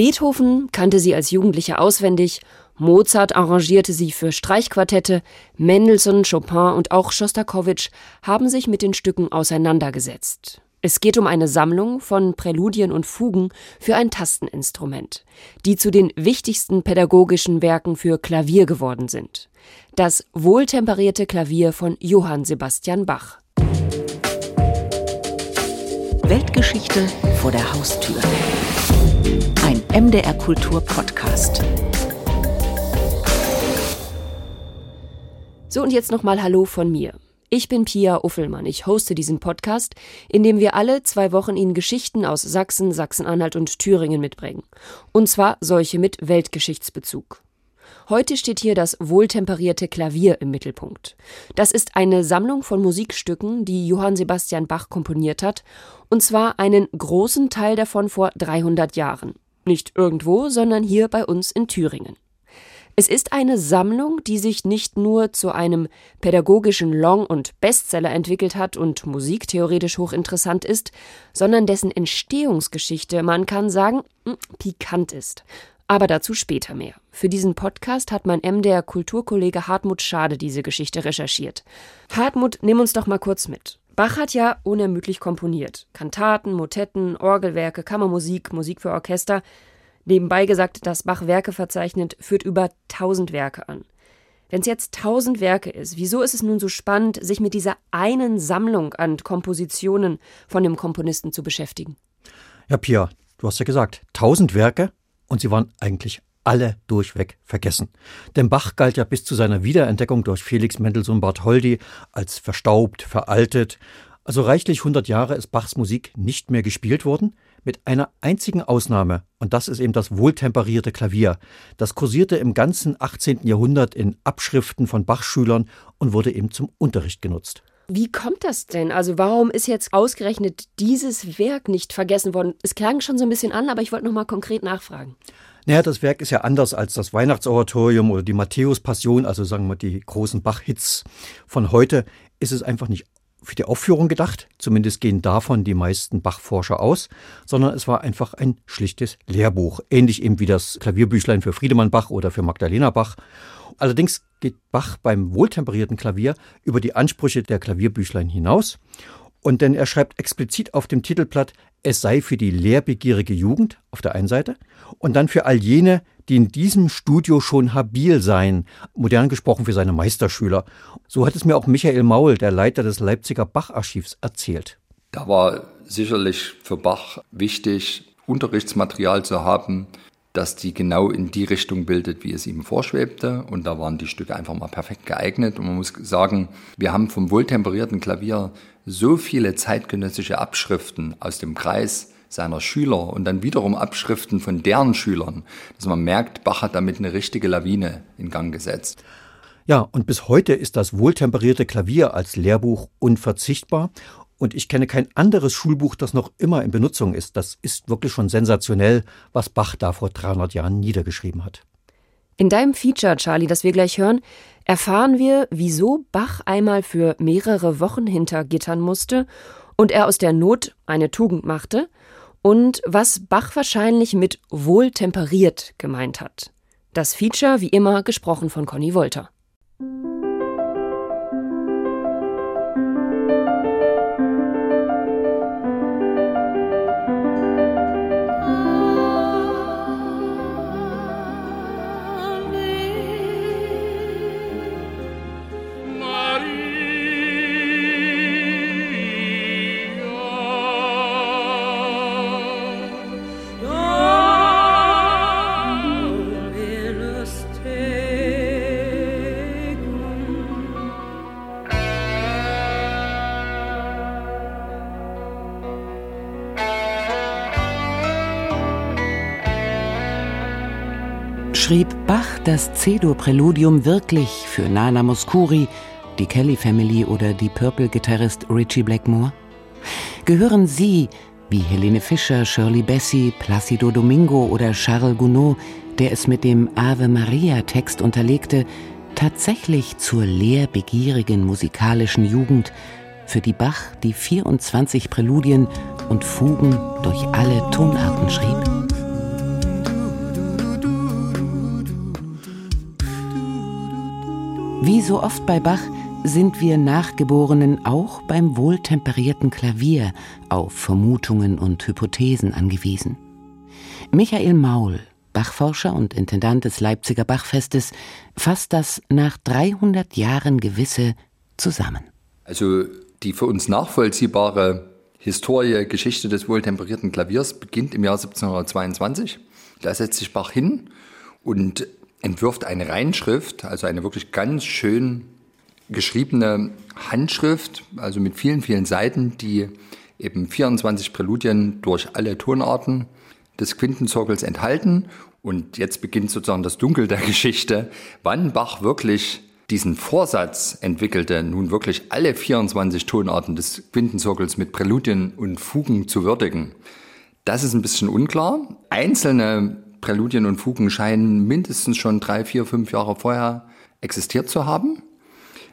Beethoven kannte sie als Jugendliche auswendig, Mozart arrangierte sie für Streichquartette, Mendelssohn, Chopin und auch Schostakowitsch haben sich mit den Stücken auseinandergesetzt. Es geht um eine Sammlung von Präludien und Fugen für ein Tasteninstrument, die zu den wichtigsten pädagogischen Werken für Klavier geworden sind. Das wohltemperierte Klavier von Johann Sebastian Bach. Weltgeschichte vor der Haustür. MDR Kultur Podcast. So und jetzt nochmal Hallo von mir. Ich bin Pia Uffelmann. Ich hoste diesen Podcast, in dem wir alle zwei Wochen Ihnen Geschichten aus Sachsen, Sachsen-Anhalt und Thüringen mitbringen. Und zwar solche mit Weltgeschichtsbezug. Heute steht hier das wohltemperierte Klavier im Mittelpunkt. Das ist eine Sammlung von Musikstücken, die Johann Sebastian Bach komponiert hat, und zwar einen großen Teil davon vor 300 Jahren. Nicht irgendwo, sondern hier bei uns in Thüringen. Es ist eine Sammlung, die sich nicht nur zu einem pädagogischen Long- und Bestseller entwickelt hat und musiktheoretisch hochinteressant ist, sondern dessen Entstehungsgeschichte, man kann sagen, hm, pikant ist. Aber dazu später mehr. Für diesen Podcast hat mein MDR Kulturkollege Hartmut Schade diese Geschichte recherchiert. Hartmut, nimm uns doch mal kurz mit. Bach hat ja unermüdlich komponiert. Kantaten, Motetten, Orgelwerke, Kammermusik, Musik für Orchester. Nebenbei gesagt, das Bach Werke verzeichnet führt über tausend Werke an. Wenn es jetzt tausend Werke ist, wieso ist es nun so spannend, sich mit dieser einen Sammlung an Kompositionen von dem Komponisten zu beschäftigen? Ja, Pia, du hast ja gesagt, tausend Werke und sie waren eigentlich alle durchweg vergessen. Denn Bach galt ja bis zu seiner Wiederentdeckung durch Felix Mendelssohn Bartholdy als verstaubt, veraltet. Also reichlich 100 Jahre ist Bachs Musik nicht mehr gespielt worden mit einer einzigen Ausnahme, und das ist eben das wohltemperierte Klavier. Das kursierte im ganzen 18. Jahrhundert in Abschriften von Bachschülern und wurde eben zum Unterricht genutzt. Wie kommt das denn? Also warum ist jetzt ausgerechnet dieses Werk nicht vergessen worden? Es klang schon so ein bisschen an, aber ich wollte noch mal konkret nachfragen. Naja, das Werk ist ja anders als das Weihnachtsoratorium oder die Matthäus-Passion, also sagen wir die großen Bach-Hits von heute, ist es einfach nicht für die Aufführung gedacht, zumindest gehen davon die meisten Bach-Forscher aus, sondern es war einfach ein schlichtes Lehrbuch, ähnlich eben wie das Klavierbüchlein für Friedemann Bach oder für Magdalena Bach. Allerdings geht Bach beim wohltemperierten Klavier über die Ansprüche der Klavierbüchlein hinaus und denn er schreibt explizit auf dem Titelblatt, es sei für die lehrbegierige Jugend auf der einen Seite und dann für all jene, die in diesem Studio schon habil seien, modern gesprochen für seine Meisterschüler. So hat es mir auch Michael Maul, der Leiter des Leipziger Bach-Archivs, erzählt. Da war sicherlich für Bach wichtig, Unterrichtsmaterial zu haben, das die genau in die Richtung bildet, wie es ihm vorschwebte. Und da waren die Stücke einfach mal perfekt geeignet. Und man muss sagen, wir haben vom wohltemperierten Klavier so viele zeitgenössische Abschriften aus dem Kreis seiner Schüler und dann wiederum Abschriften von deren Schülern, dass man merkt, Bach hat damit eine richtige Lawine in Gang gesetzt. Ja, und bis heute ist das wohltemperierte Klavier als Lehrbuch unverzichtbar. Und ich kenne kein anderes Schulbuch, das noch immer in Benutzung ist. Das ist wirklich schon sensationell, was Bach da vor 300 Jahren niedergeschrieben hat. In deinem Feature, Charlie, das wir gleich hören, erfahren wir, wieso Bach einmal für mehrere Wochen hinter Gittern musste und er aus der Not eine Tugend machte und was Bach wahrscheinlich mit wohltemperiert gemeint hat. Das Feature, wie immer, gesprochen von Conny Wolter. Schrieb Bach das Cedo-Präludium wirklich für Nana Mouskouri, die Kelly Family oder die Purple-Gitarrist Richie Blackmore? Gehören Sie, wie Helene Fischer, Shirley Bassey, Placido Domingo oder Charles Gounod, der es mit dem Ave Maria-Text unterlegte, tatsächlich zur lehrbegierigen musikalischen Jugend, für die Bach die 24 Präludien und Fugen durch alle Tonarten schrieb? Wie so oft bei Bach sind wir Nachgeborenen auch beim wohltemperierten Klavier auf Vermutungen und Hypothesen angewiesen. Michael Maul, Bachforscher und Intendant des Leipziger Bachfestes, fasst das nach 300 Jahren Gewisse zusammen. Also die für uns nachvollziehbare Historie, Geschichte des wohltemperierten Klaviers beginnt im Jahr 1722. Da setzt sich Bach hin und entwirft eine Reinschrift, also eine wirklich ganz schön geschriebene Handschrift, also mit vielen, vielen Seiten, die eben 24 Präludien durch alle Tonarten des Quintenzirkels enthalten. Und jetzt beginnt sozusagen das Dunkel der Geschichte, wann Bach wirklich diesen Vorsatz entwickelte, nun wirklich alle 24 Tonarten des Quintenzirkels mit Präludien und Fugen zu würdigen. Das ist ein bisschen unklar. Einzelne Präludien und Fugen scheinen mindestens schon drei, vier, fünf Jahre vorher existiert zu haben.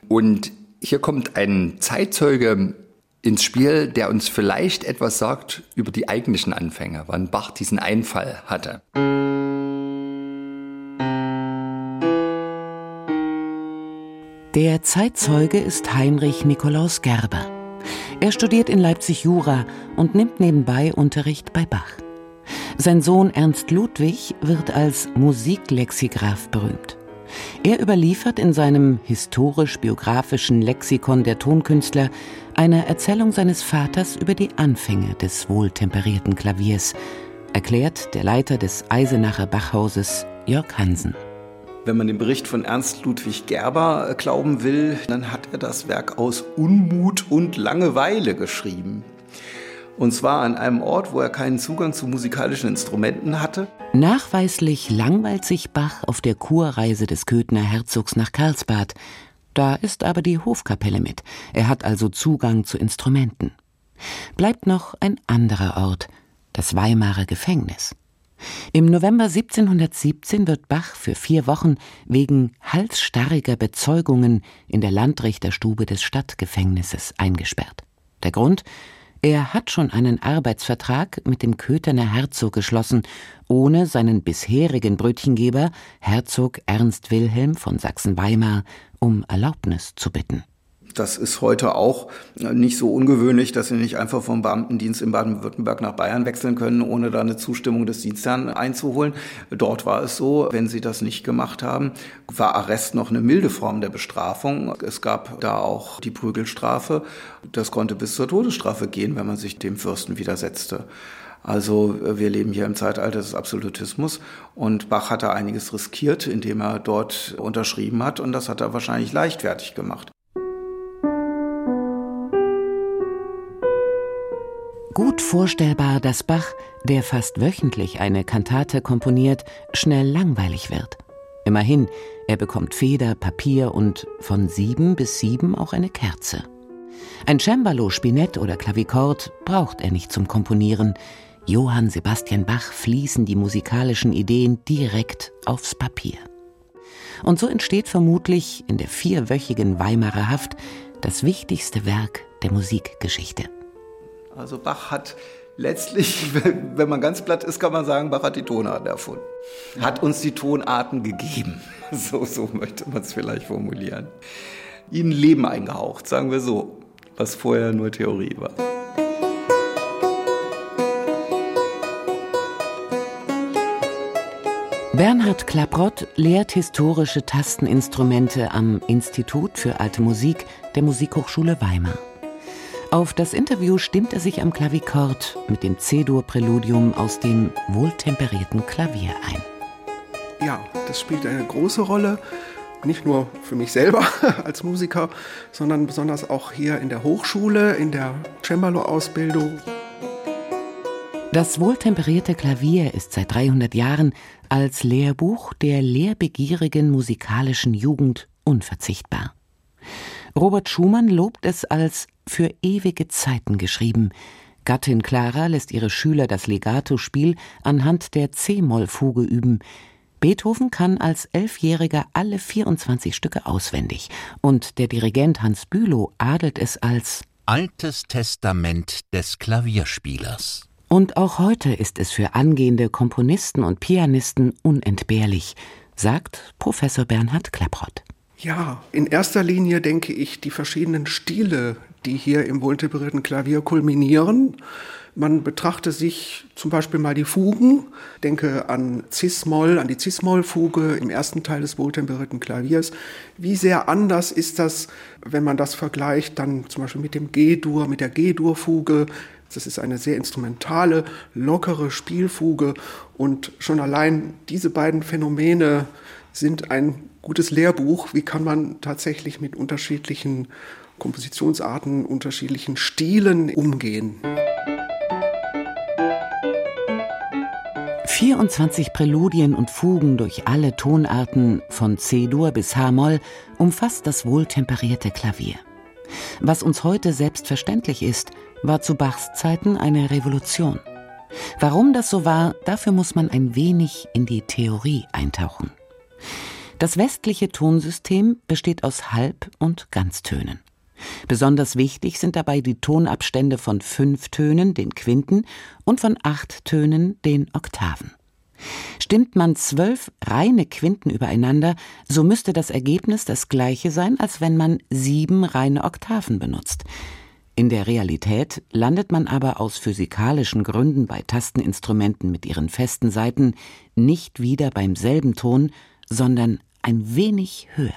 Und hier kommt ein Zeitzeuge ins Spiel, der uns vielleicht etwas sagt über die eigentlichen Anfänge, wann Bach diesen Einfall hatte. Der Zeitzeuge ist Heinrich Nikolaus Gerber. Er studiert in Leipzig Jura und nimmt nebenbei Unterricht bei Bach. Sein Sohn Ernst Ludwig wird als Musiklexikgraph berühmt. Er überliefert in seinem historisch-biografischen Lexikon der Tonkünstler eine Erzählung seines Vaters über die Anfänge des wohltemperierten Klaviers, erklärt der Leiter des Eisenacher Bachhauses Jörg Hansen. Wenn man den Bericht von Ernst Ludwig Gerber glauben will, dann hat er das Werk aus Unmut und Langeweile geschrieben. Und zwar an einem Ort, wo er keinen Zugang zu musikalischen Instrumenten hatte. Nachweislich langweilt sich Bach auf der Kurreise des Köthner Herzogs nach Karlsbad. Da ist aber die Hofkapelle mit. Er hat also Zugang zu Instrumenten. Bleibt noch ein anderer Ort, das Weimarer Gefängnis. Im November 1717 wird Bach für vier Wochen wegen halsstarriger Bezeugungen in der Landrichterstube des Stadtgefängnisses eingesperrt. Der Grund? Er hat schon einen Arbeitsvertrag mit dem Kötherner Herzog geschlossen, ohne seinen bisherigen Brötchengeber, Herzog Ernst Wilhelm von Sachsen-Weimar, um Erlaubnis zu bitten. Das ist heute auch nicht so ungewöhnlich, dass Sie nicht einfach vom Beamtendienst in Baden-Württemberg nach Bayern wechseln können, ohne da eine Zustimmung des Dienstherrn einzuholen. Dort war es so, wenn Sie das nicht gemacht haben, war Arrest noch eine milde Form der Bestrafung. Es gab da auch die Prügelstrafe. Das konnte bis zur Todesstrafe gehen, wenn man sich dem Fürsten widersetzte. Also wir leben hier im Zeitalter des Absolutismus und Bach hat da einiges riskiert, indem er dort unterschrieben hat und das hat er wahrscheinlich leichtfertig gemacht. Gut vorstellbar, dass Bach, der fast wöchentlich eine Kantate komponiert, schnell langweilig wird. Immerhin, er bekommt Feder, Papier und von sieben bis sieben auch eine Kerze. Ein Cembalo, Spinett oder Klavikord braucht er nicht zum Komponieren. Johann Sebastian Bach fließen die musikalischen Ideen direkt aufs Papier. Und so entsteht vermutlich in der vierwöchigen Weimarer Haft das wichtigste Werk der Musikgeschichte. Also Bach hat letztlich, wenn man ganz platt ist, kann man sagen, Bach hat die Tonarten erfunden. Hat uns die Tonarten gegeben. So, so möchte man es vielleicht formulieren. Ihnen Leben eingehaucht, sagen wir so, was vorher nur Theorie war. Bernhard Klaprott lehrt historische Tasteninstrumente am Institut für Alte Musik der Musikhochschule Weimar. Auf das Interview stimmt er sich am Klavikord mit dem C-Dur-Präludium aus dem wohltemperierten Klavier ein. Ja, das spielt eine große Rolle, nicht nur für mich selber als Musiker, sondern besonders auch hier in der Hochschule, in der Cembalo-Ausbildung. Das wohltemperierte Klavier ist seit 300 Jahren als Lehrbuch der lehrbegierigen musikalischen Jugend unverzichtbar. Robert Schumann lobt es als für ewige Zeiten geschrieben. Gattin Clara lässt ihre Schüler das Legato-Spiel anhand der C-Moll-Fuge üben. Beethoven kann als Elfjähriger alle 24 Stücke auswendig und der Dirigent Hans Bülow adelt es als Altes Testament des Klavierspielers. Und auch heute ist es für angehende Komponisten und Pianisten unentbehrlich, sagt Professor Bernhard Klapprott. Ja, in erster Linie denke ich die verschiedenen Stile, die hier im wohltemperierten Klavier kulminieren. Man betrachte sich zum Beispiel mal die Fugen, denke an Cis-Moll, an die Cis-Moll-Fuge im ersten Teil des wohltemperierten Klaviers. Wie sehr anders ist das, wenn man das vergleicht, dann zum Beispiel mit dem G-Dur, mit der G-Dur-Fuge. Das ist eine sehr instrumentale, lockere Spielfuge und schon allein diese beiden Phänomene sind ein gutes Lehrbuch. Wie kann man tatsächlich mit unterschiedlichen Kompositionsarten, unterschiedlichen Stilen umgehen? 24 Präludien und Fugen durch alle Tonarten von C-Dur bis H-Moll umfasst das wohltemperierte Klavier. Was uns heute selbstverständlich ist, war zu Bachs Zeiten eine Revolution. Warum das so war, dafür muss man ein wenig in die Theorie eintauchen. Das westliche Tonsystem besteht aus Halb- und Ganztönen. Besonders wichtig sind dabei die Tonabstände von fünf Tönen, den Quinten, und von acht Tönen, den Oktaven. Stimmt man zwölf reine Quinten übereinander, so müsste das Ergebnis das gleiche sein, als wenn man sieben reine Oktaven benutzt. In der Realität landet man aber aus physikalischen Gründen bei Tasteninstrumenten mit ihren festen Saiten nicht wieder beim selben Ton, sondern ein wenig höher.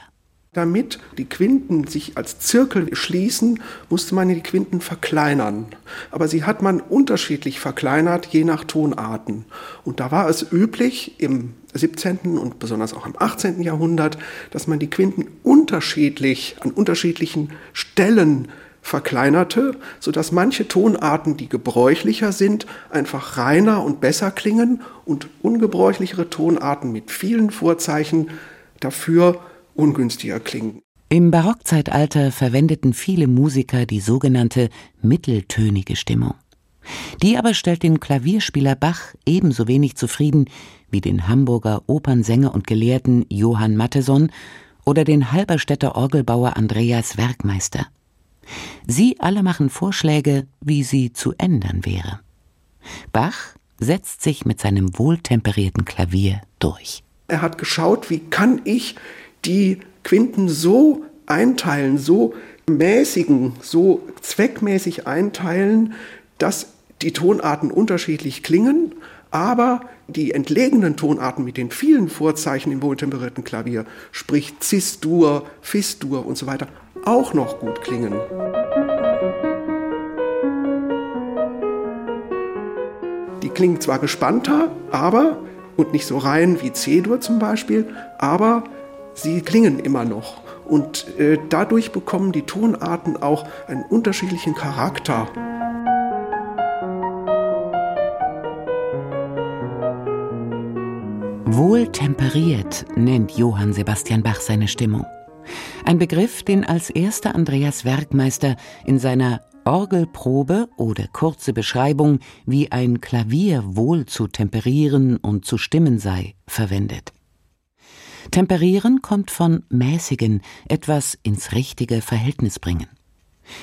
Damit die Quinten sich als Zirkel schließen, musste man die Quinten verkleinern. Aber sie hat man unterschiedlich verkleinert, je nach Tonarten. Und da war es üblich im 17. und besonders auch im 18. Jahrhundert, dass man die Quinten unterschiedlich an unterschiedlichen Stellen verkleinerte, sodass manche Tonarten, die gebräuchlicher sind, einfach reiner und besser klingen und ungebräuchlichere Tonarten mit vielen Vorzeichen dafür ungünstiger klingen. Im Barockzeitalter verwendeten viele Musiker die sogenannte mitteltönige Stimmung. Die aber stellt den Klavierspieler Bach ebenso wenig zufrieden wie den Hamburger Opernsänger und Gelehrten Johann Matteson oder den Halberstädter Orgelbauer Andreas Werkmeister. Sie alle machen Vorschläge, wie sie zu ändern wäre. Bach setzt sich mit seinem wohltemperierten Klavier durch. Er hat geschaut, wie kann ich die Quinten so einteilen, so mäßigen, so zweckmäßig einteilen, dass die Tonarten unterschiedlich klingen, aber die entlegenen Tonarten mit den vielen Vorzeichen im wohltemperierten Klavier, sprich Cis-Dur, Fis-Dur und so weiter, auch noch gut klingen. Die klingen zwar gespannter, aber und nicht so rein wie C-Dur zum Beispiel, aber sie klingen immer noch. Und äh, dadurch bekommen die Tonarten auch einen unterschiedlichen Charakter. Wohltemperiert nennt Johann Sebastian Bach seine Stimmung. Ein Begriff, den als erster Andreas Werkmeister in seiner Orgelprobe oder kurze Beschreibung, wie ein Klavier wohl zu temperieren und zu stimmen sei, verwendet. Temperieren kommt von mäßigen, etwas ins richtige Verhältnis bringen.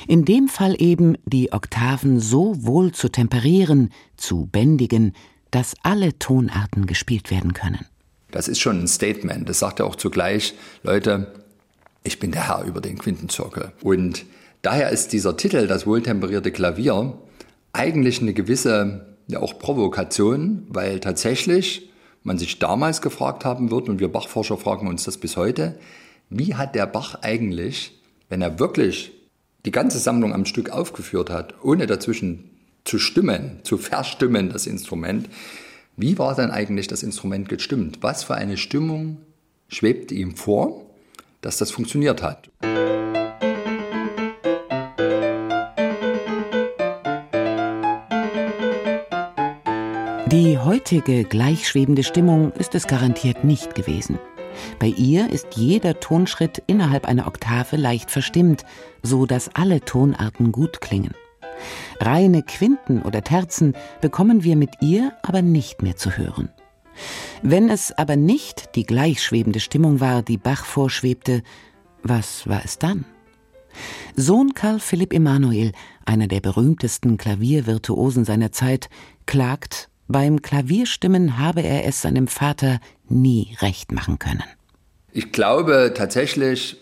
In dem Fall eben die Oktaven so wohl zu temperieren, zu bändigen, dass alle Tonarten gespielt werden können. Das ist schon ein Statement. Das sagt er auch zugleich, Leute, ich bin der Herr über den Quintenzirkel. Und daher ist dieser Titel, das wohltemperierte Klavier, eigentlich eine gewisse ja auch Provokation, weil tatsächlich man sich damals gefragt haben wird, und wir Bachforscher fragen uns das bis heute, wie hat der Bach eigentlich, wenn er wirklich die ganze Sammlung am Stück aufgeführt hat, ohne dazwischen zu stimmen, zu verstimmen, das Instrument, wie war dann eigentlich das Instrument gestimmt? Was für eine Stimmung schwebte ihm vor, dass das funktioniert hat? Heutige gleichschwebende Stimmung ist es garantiert nicht gewesen. Bei ihr ist jeder Tonschritt innerhalb einer Oktave leicht verstimmt, so dass alle Tonarten gut klingen. Reine Quinten oder Terzen bekommen wir mit ihr aber nicht mehr zu hören. Wenn es aber nicht die gleichschwebende Stimmung war, die Bach vorschwebte, was war es dann? Sohn Karl Philipp Emanuel, einer der berühmtesten Klaviervirtuosen seiner Zeit, klagt beim Klavierstimmen habe er es seinem Vater nie recht machen können. Ich glaube tatsächlich,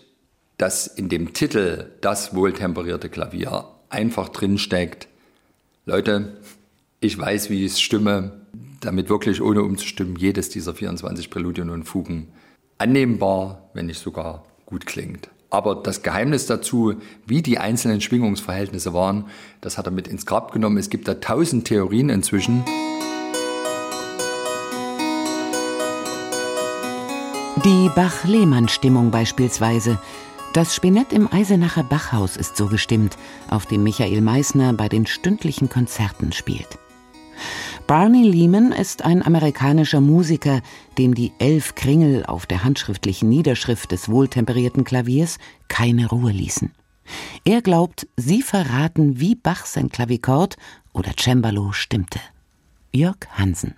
dass in dem Titel das wohltemperierte Klavier einfach drinsteckt. Leute, ich weiß, wie ich es stimme, damit wirklich ohne umzustimmen jedes dieser 24 Präludien und Fugen annehmbar, wenn nicht sogar gut klingt. Aber das Geheimnis dazu, wie die einzelnen Schwingungsverhältnisse waren, das hat er mit ins Grab genommen. Es gibt da tausend Theorien inzwischen. Die Bach-Lehmann-Stimmung beispielsweise. Das Spinett im Eisenacher Bachhaus ist so gestimmt, auf dem Michael Meissner bei den stündlichen Konzerten spielt. Barney Lehman ist ein amerikanischer Musiker, dem die elf Kringel auf der handschriftlichen Niederschrift des wohltemperierten Klaviers keine Ruhe ließen. Er glaubt, sie verraten, wie Bach sein Klavikord oder Cembalo stimmte. Jörg Hansen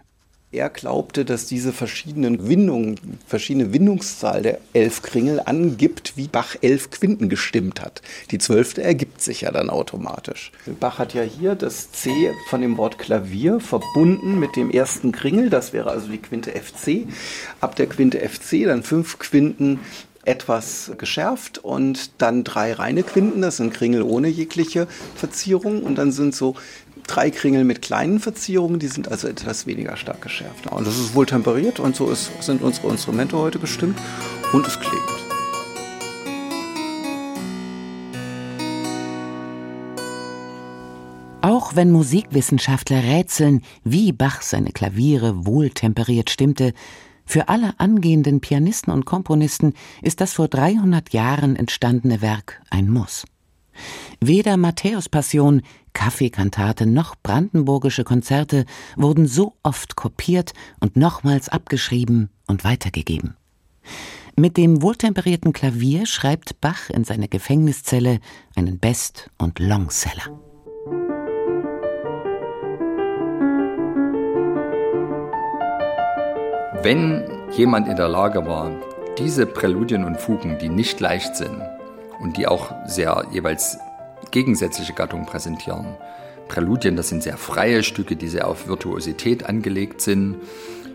er glaubte, dass diese verschiedenen Windungen, verschiedene Windungszahl der elf Kringel angibt, wie Bach elf Quinten gestimmt hat. Die zwölfte ergibt sich ja dann automatisch. Bach hat ja hier das C von dem Wort Klavier verbunden mit dem ersten Kringel, das wäre also die Quinte FC. Ab der Quinte FC dann fünf Quinten etwas geschärft und dann drei reine Quinten, das sind Kringel ohne jegliche Verzierung und dann sind so drei Kringel mit kleinen Verzierungen, die sind also etwas weniger stark geschärft. Und das ist wohl temperiert und so ist, sind unsere Instrumente heute gestimmt und es klebt. Auch wenn Musikwissenschaftler rätseln, wie Bach seine Klaviere wohltemperiert stimmte, für alle angehenden Pianisten und Komponisten ist das vor 300 Jahren entstandene Werk ein Muss. Weder Matthäus-Passion, Kaffeekantate noch brandenburgische Konzerte wurden so oft kopiert und nochmals abgeschrieben und weitergegeben. Mit dem wohltemperierten Klavier schreibt Bach in seiner Gefängniszelle einen Best- und Longseller. Wenn jemand in der Lage war, diese Präludien und Fugen, die nicht leicht sind und die auch sehr jeweils gegensätzliche Gattungen präsentieren. Präludien, das sind sehr freie Stücke, die sehr auf Virtuosität angelegt sind.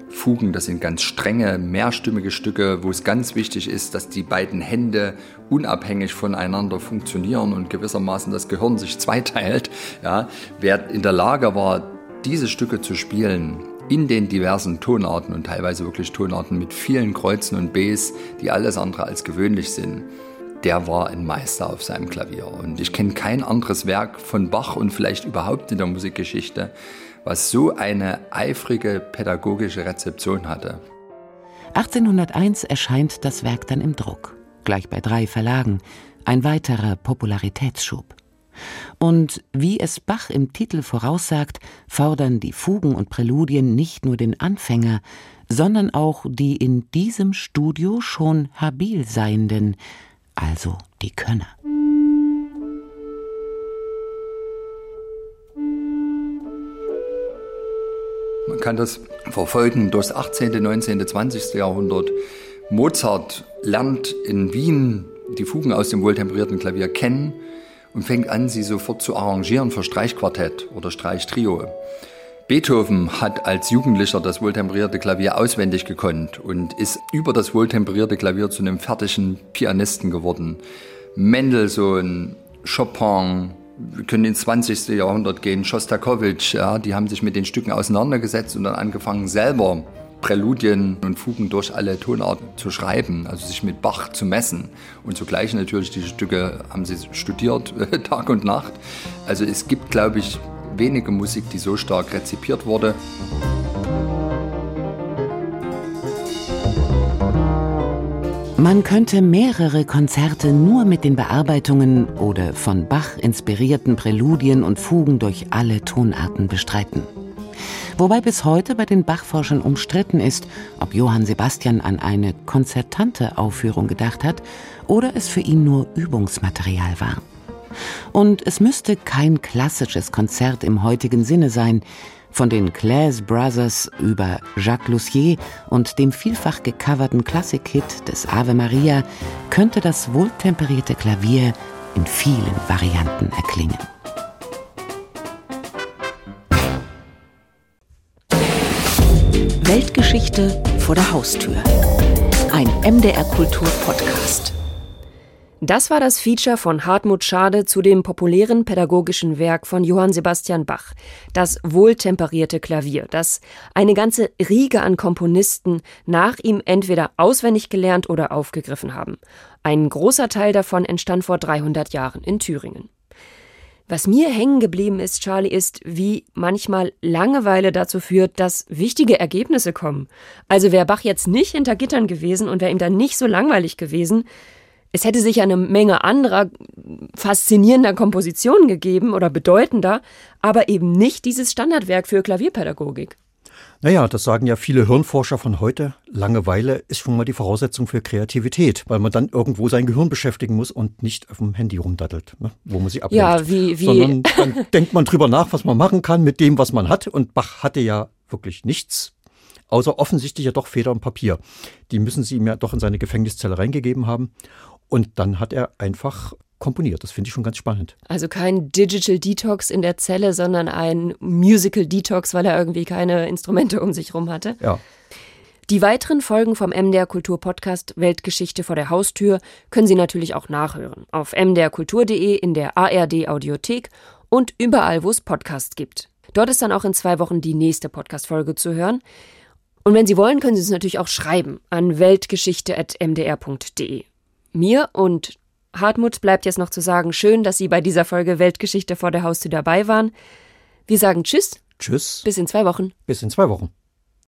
Fugen, das sind ganz strenge, mehrstimmige Stücke, wo es ganz wichtig ist, dass die beiden Hände unabhängig voneinander funktionieren und gewissermaßen das Gehirn sich zweiteilt. Ja, wer in der Lage war, diese Stücke zu spielen, in den diversen Tonarten und teilweise wirklich Tonarten mit vielen Kreuzen und Bs, die alles andere als gewöhnlich sind, der war ein Meister auf seinem Klavier. Und ich kenne kein anderes Werk von Bach und vielleicht überhaupt in der Musikgeschichte, was so eine eifrige pädagogische Rezeption hatte. 1801 erscheint das Werk dann im Druck, gleich bei drei Verlagen, ein weiterer Popularitätsschub. Und wie es Bach im Titel voraussagt, fordern die Fugen und Präludien nicht nur den Anfänger, sondern auch die in diesem Studio schon habil Seienden, also die Könner. Man kann das verfolgen durch das 18., 19., 20. Jahrhundert. Mozart lernt in Wien die Fugen aus dem wohltemperierten Klavier kennen und fängt an, sie sofort zu arrangieren für Streichquartett oder Streichtrio. Beethoven hat als Jugendlicher das wohltemperierte Klavier auswendig gekonnt und ist über das wohltemperierte Klavier zu einem fertigen Pianisten geworden. Mendelssohn, Chopin, wir können ins 20. Jahrhundert gehen, Schostakowitsch, ja, die haben sich mit den Stücken auseinandergesetzt und dann angefangen, selber Präludien und Fugen durch alle Tonarten zu schreiben, also sich mit Bach zu messen. Und zugleich natürlich, diese Stücke haben sie studiert, Tag und Nacht. Also es gibt, glaube ich, wenige Musik, die so stark rezipiert wurde. Man könnte mehrere Konzerte nur mit den Bearbeitungen oder von Bach inspirierten Präludien und Fugen durch alle Tonarten bestreiten. Wobei bis heute bei den Bach-Forschern umstritten ist, ob Johann Sebastian an eine konzertante Aufführung gedacht hat oder es für ihn nur Übungsmaterial war. Und es müsste kein klassisches Konzert im heutigen Sinne sein. Von den Claes Brothers über Jacques Lussier und dem vielfach gecoverten Klassik-Hit des Ave Maria könnte das wohltemperierte Klavier in vielen Varianten erklingen. Weltgeschichte vor der Haustür. Ein MDR Kultur Podcast. Das war das Feature von Hartmut Schade zu dem populären pädagogischen Werk von Johann Sebastian Bach, das wohltemperierte Klavier, das eine ganze Riege an Komponisten nach ihm entweder auswendig gelernt oder aufgegriffen haben. Ein großer Teil davon entstand vor 300 Jahren in Thüringen. Was mir hängen geblieben ist, Charlie, ist, wie manchmal Langeweile dazu führt, dass wichtige Ergebnisse kommen. Also wäre Bach jetzt nicht hinter Gittern gewesen und wäre ihm dann nicht so langweilig gewesen, es hätte sich eine Menge anderer faszinierender Kompositionen gegeben oder bedeutender, aber eben nicht dieses Standardwerk für Klavierpädagogik. Naja, das sagen ja viele Hirnforscher von heute. Langeweile ist schon mal die Voraussetzung für Kreativität, weil man dann irgendwo sein Gehirn beschäftigen muss und nicht auf dem Handy rumdattelt, ne, wo man sich ablenkt. Ja, wie, wie. Sondern dann denkt man drüber nach, was man machen kann mit dem, was man hat. Und Bach hatte ja wirklich nichts, außer offensichtlich ja doch Feder und Papier. Die müssen sie ihm ja doch in seine Gefängniszelle reingegeben haben. Und dann hat er einfach komponiert. Das finde ich schon ganz spannend. Also kein Digital Detox in der Zelle, sondern ein Musical Detox, weil er irgendwie keine Instrumente um sich rum hatte. Ja. Die weiteren Folgen vom MDR Kultur Podcast Weltgeschichte vor der Haustür können Sie natürlich auch nachhören. Auf mdrkultur.de, in der ARD Audiothek und überall, wo es Podcasts gibt. Dort ist dann auch in zwei Wochen die nächste Podcast-Folge zu hören. Und wenn Sie wollen, können Sie es natürlich auch schreiben an weltgeschichte.mdr.de. Mir und Hartmut bleibt jetzt noch zu sagen, schön, dass Sie bei dieser Folge Weltgeschichte vor der Haustür dabei waren. Wir sagen Tschüss. Tschüss. Bis in zwei Wochen. Bis in zwei Wochen.